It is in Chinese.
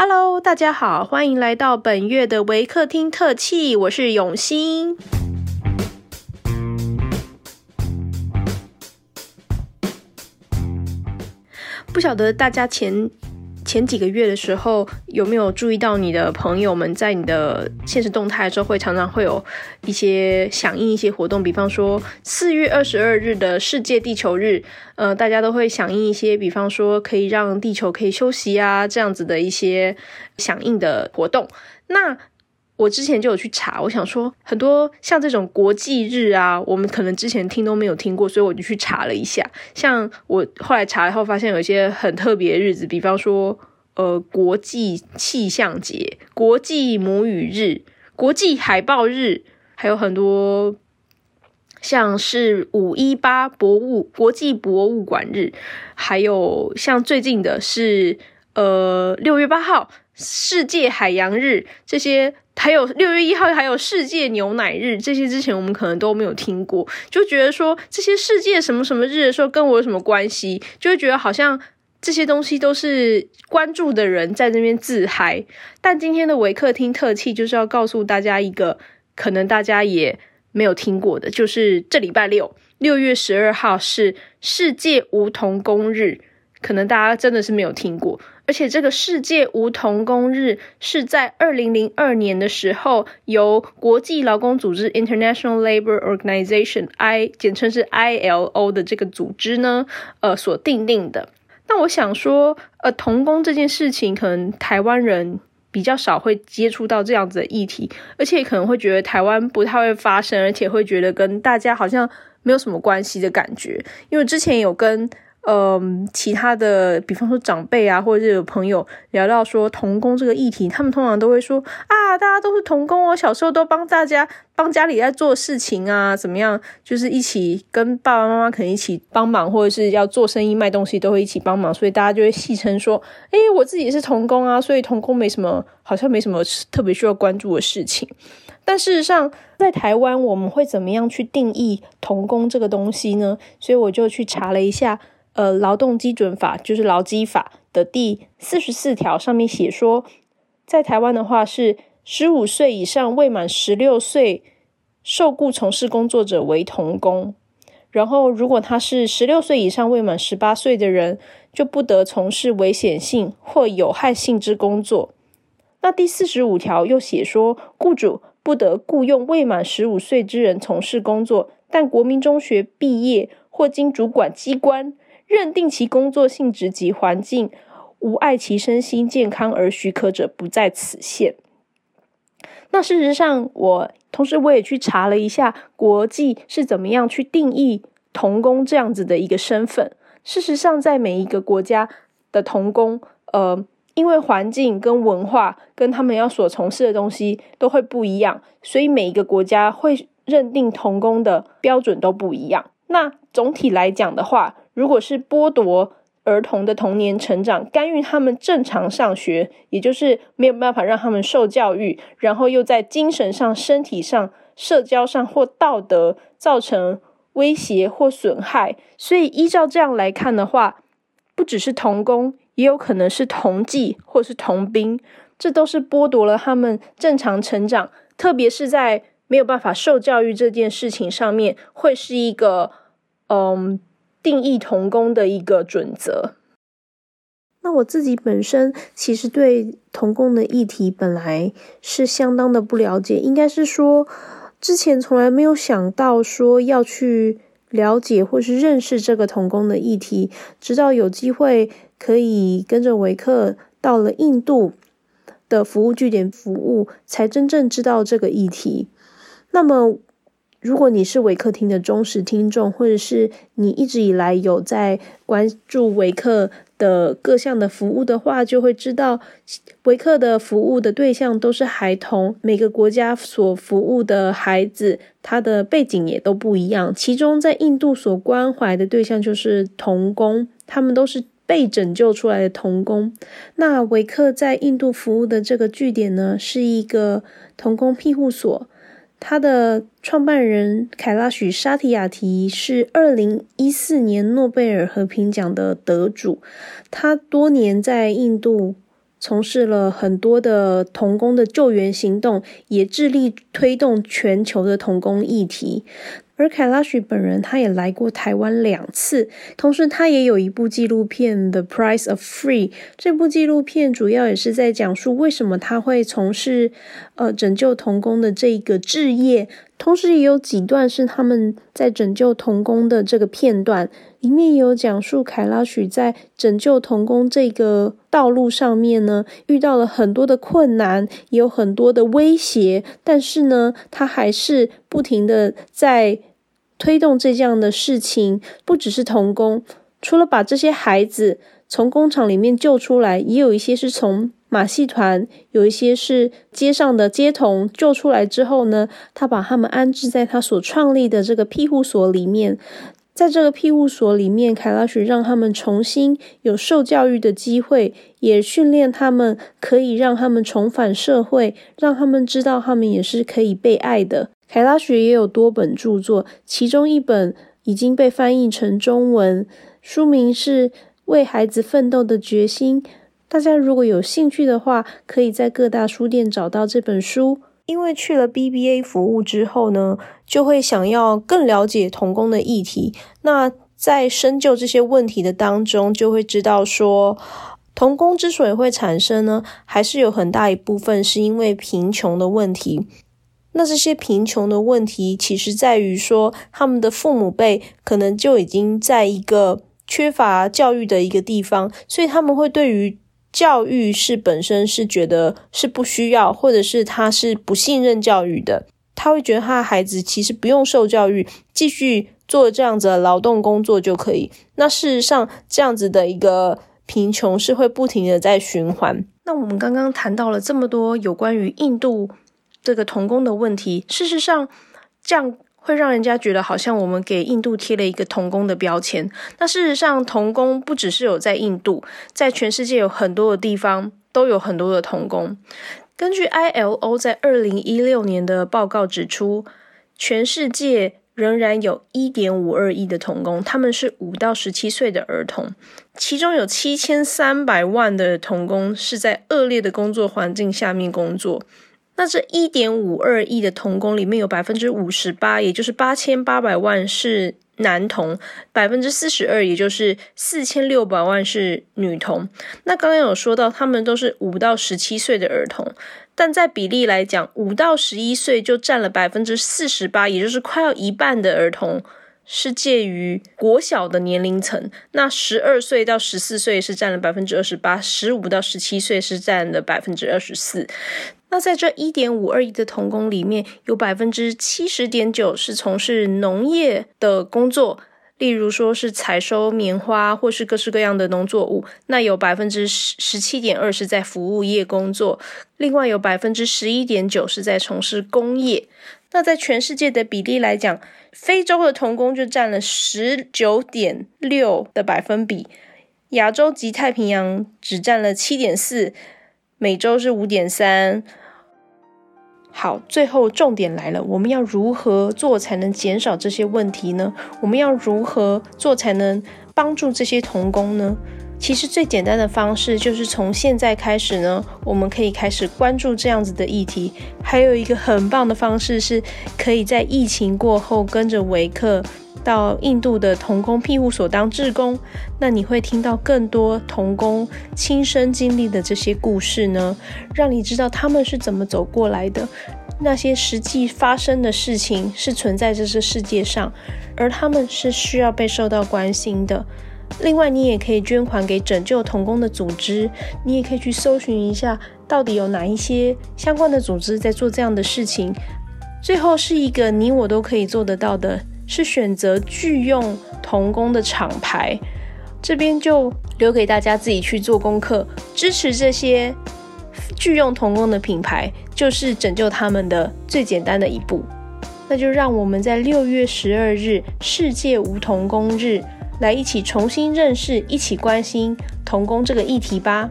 Hello，大家好，欢迎来到本月的维客厅特辑，我是永新。不晓得大家前前几个月的时候有没有注意到，你的朋友们在你的现实动态的时候，会常常会有一些响应一些活动，比方说四月二十二日的世界地球日，呃，大家都会响应一些，比方说可以让地球可以休息啊，这样子的一些响应的活动。那我之前就有去查，我想说很多像这种国际日啊，我们可能之前听都没有听过，所以我就去查了一下。像我后来查以后，发现有一些很特别的日子，比方说呃国际气象节、国际母语日、国际海报日，还有很多像是五一八博物国际博物馆日，还有像最近的是呃六月八号世界海洋日这些。还有六月一号，还有世界牛奶日，这些之前我们可能都没有听过，就觉得说这些世界什么什么日的时候跟我有什么关系，就会觉得好像这些东西都是关注的人在那边自嗨。但今天的维客厅特辑就是要告诉大家一个可能大家也没有听过的，就是这礼拜六六月十二号是世界梧桐工日，可能大家真的是没有听过。而且这个世界梧桐工日是在二零零二年的时候，由国际劳工组织 （International Labor Organization，I 简称是 ILO 的这个组织呢，呃所定定的。那我想说，呃，童工这件事情，可能台湾人比较少会接触到这样子的议题，而且可能会觉得台湾不太会发生，而且会觉得跟大家好像没有什么关系的感觉。因为之前有跟。嗯，其他的，比方说长辈啊，或者是有朋友聊到说童工这个议题，他们通常都会说啊，大家都是童工哦，小时候都帮大家帮家里在做事情啊，怎么样，就是一起跟爸爸妈妈可能一起帮忙，或者是要做生意卖东西都会一起帮忙，所以大家就会戏称说，哎，我自己也是童工啊，所以童工没什么，好像没什么特别需要关注的事情。但事实上，在台湾我们会怎么样去定义童工这个东西呢？所以我就去查了一下。呃，劳动基准法就是劳基法的第四十四条，上面写说，在台湾的话是十五岁以上未满十六岁受雇从事工作者为童工，然后如果他是十六岁以上未满十八岁的人，就不得从事危险性或有害性之工作。那第四十五条又写说，雇主不得雇佣未满十五岁之人从事工作，但国民中学毕业或经主管机关。认定其工作性质及环境无碍其身心健康而许可者，不在此限。那事实上，我同时我也去查了一下国际是怎么样去定义童工这样子的一个身份。事实上，在每一个国家的童工，呃，因为环境跟文化跟他们要所从事的东西都会不一样，所以每一个国家会认定童工的标准都不一样。那总体来讲的话，如果是剥夺儿童的童年成长，干预他们正常上学，也就是没有办法让他们受教育，然后又在精神上、身体上、社交上或道德造成威胁或损害，所以依照这样来看的话，不只是童工，也有可能是童妓或是童兵，这都是剥夺了他们正常成长，特别是在没有办法受教育这件事情上面，会是一个嗯。定义童工的一个准则。那我自己本身其实对童工的议题本来是相当的不了解，应该是说之前从来没有想到说要去了解或是认识这个童工的议题，直到有机会可以跟着维克到了印度的服务据点服务，才真正知道这个议题。那么。如果你是维克厅的忠实听众，或者是你一直以来有在关注维克的各项的服务的话，就会知道维克的服务的对象都是孩童。每个国家所服务的孩子，他的背景也都不一样。其中在印度所关怀的对象就是童工，他们都是被拯救出来的童工。那维克在印度服务的这个据点呢，是一个童工庇护所。他的创办人凯拉许沙提亚提是二零一四年诺贝尔和平奖的得主。他多年在印度从事了很多的童工的救援行动，也致力推动全球的童工议题。而凯拉许本人，他也来过台湾两次，同时他也有一部纪录片《The Price of Free》。这部纪录片主要也是在讲述为什么他会从事呃拯救童工的这个置业，同时也有几段是他们在拯救童工的这个片段，里面有讲述凯拉许在拯救童工这个道路上面呢，遇到了很多的困难，也有很多的威胁，但是呢，他还是不停的在。推动这样的事情，不只是童工，除了把这些孩子从工厂里面救出来，也有一些是从马戏团，有一些是街上的街童救出来之后呢，他把他们安置在他所创立的这个庇护所里面。在这个庇护所里面，凯拉许让他们重新有受教育的机会，也训练他们，可以让他们重返社会，让他们知道他们也是可以被爱的。凯拉雪也有多本著作，其中一本已经被翻译成中文，书名是《为孩子奋斗的决心》。大家如果有兴趣的话，可以在各大书店找到这本书。因为去了 BBA 服务之后呢，就会想要更了解童工的议题。那在深究这些问题的当中，就会知道说，童工之所以会产生呢，还是有很大一部分是因为贫穷的问题。那这些贫穷的问题，其实在于说，他们的父母辈可能就已经在一个缺乏教育的一个地方，所以他们会对于教育是本身是觉得是不需要，或者是他是不信任教育的。他会觉得他的孩子其实不用受教育，继续做这样子的劳动工作就可以。那事实上，这样子的一个贫穷是会不停的在循环。那我们刚刚谈到了这么多有关于印度。这个童工的问题，事实上，这样会让人家觉得好像我们给印度贴了一个童工的标签。那事实上，童工不只是有在印度，在全世界有很多的地方都有很多的童工。根据 ILO 在二零一六年的报告指出，全世界仍然有一点五二亿的童工，他们是五到十七岁的儿童，其中有七千三百万的童工是在恶劣的工作环境下面工作。那这一点五二亿的童工里面有百分之五十八，也就是八千八百万是男童，百分之四十二，也就是四千六百万是女童。那刚刚有说到，他们都是五到十七岁的儿童，但在比例来讲，五到十一岁就占了百分之四十八，也就是快要一半的儿童是介于国小的年龄层。那十二岁到十四岁是占了百分之二十八，十五到十七岁是占了百分之二十四。那在这一点五二亿的童工里面，有百分之七十点九是从事农业的工作，例如说是采收棉花或是各式各样的农作物。那有百分之十十七点二是在服务业工作，另外有百分之十一点九是在从事工业。那在全世界的比例来讲，非洲的童工就占了十九点六的百分比，亚洲及太平洋只占了七点四。每周是五点三。好，最后重点来了，我们要如何做才能减少这些问题呢？我们要如何做才能帮助这些童工呢？其实最简单的方式就是从现在开始呢，我们可以开始关注这样子的议题。还有一个很棒的方式是，可以在疫情过后跟着维克。到印度的童工庇护所当志工，那你会听到更多童工亲身经历的这些故事呢，让你知道他们是怎么走过来的，那些实际发生的事情是存在这个世界上，而他们是需要被受到关心的。另外，你也可以捐款给拯救童工的组织，你也可以去搜寻一下，到底有哪一些相关的组织在做这样的事情。最后是一个你我都可以做得到的。是选择拒用童工的厂牌，这边就留给大家自己去做功课。支持这些拒用童工的品牌，就是拯救他们的最简单的一步。那就让我们在六月十二日世界无童工日，来一起重新认识、一起关心童工这个议题吧。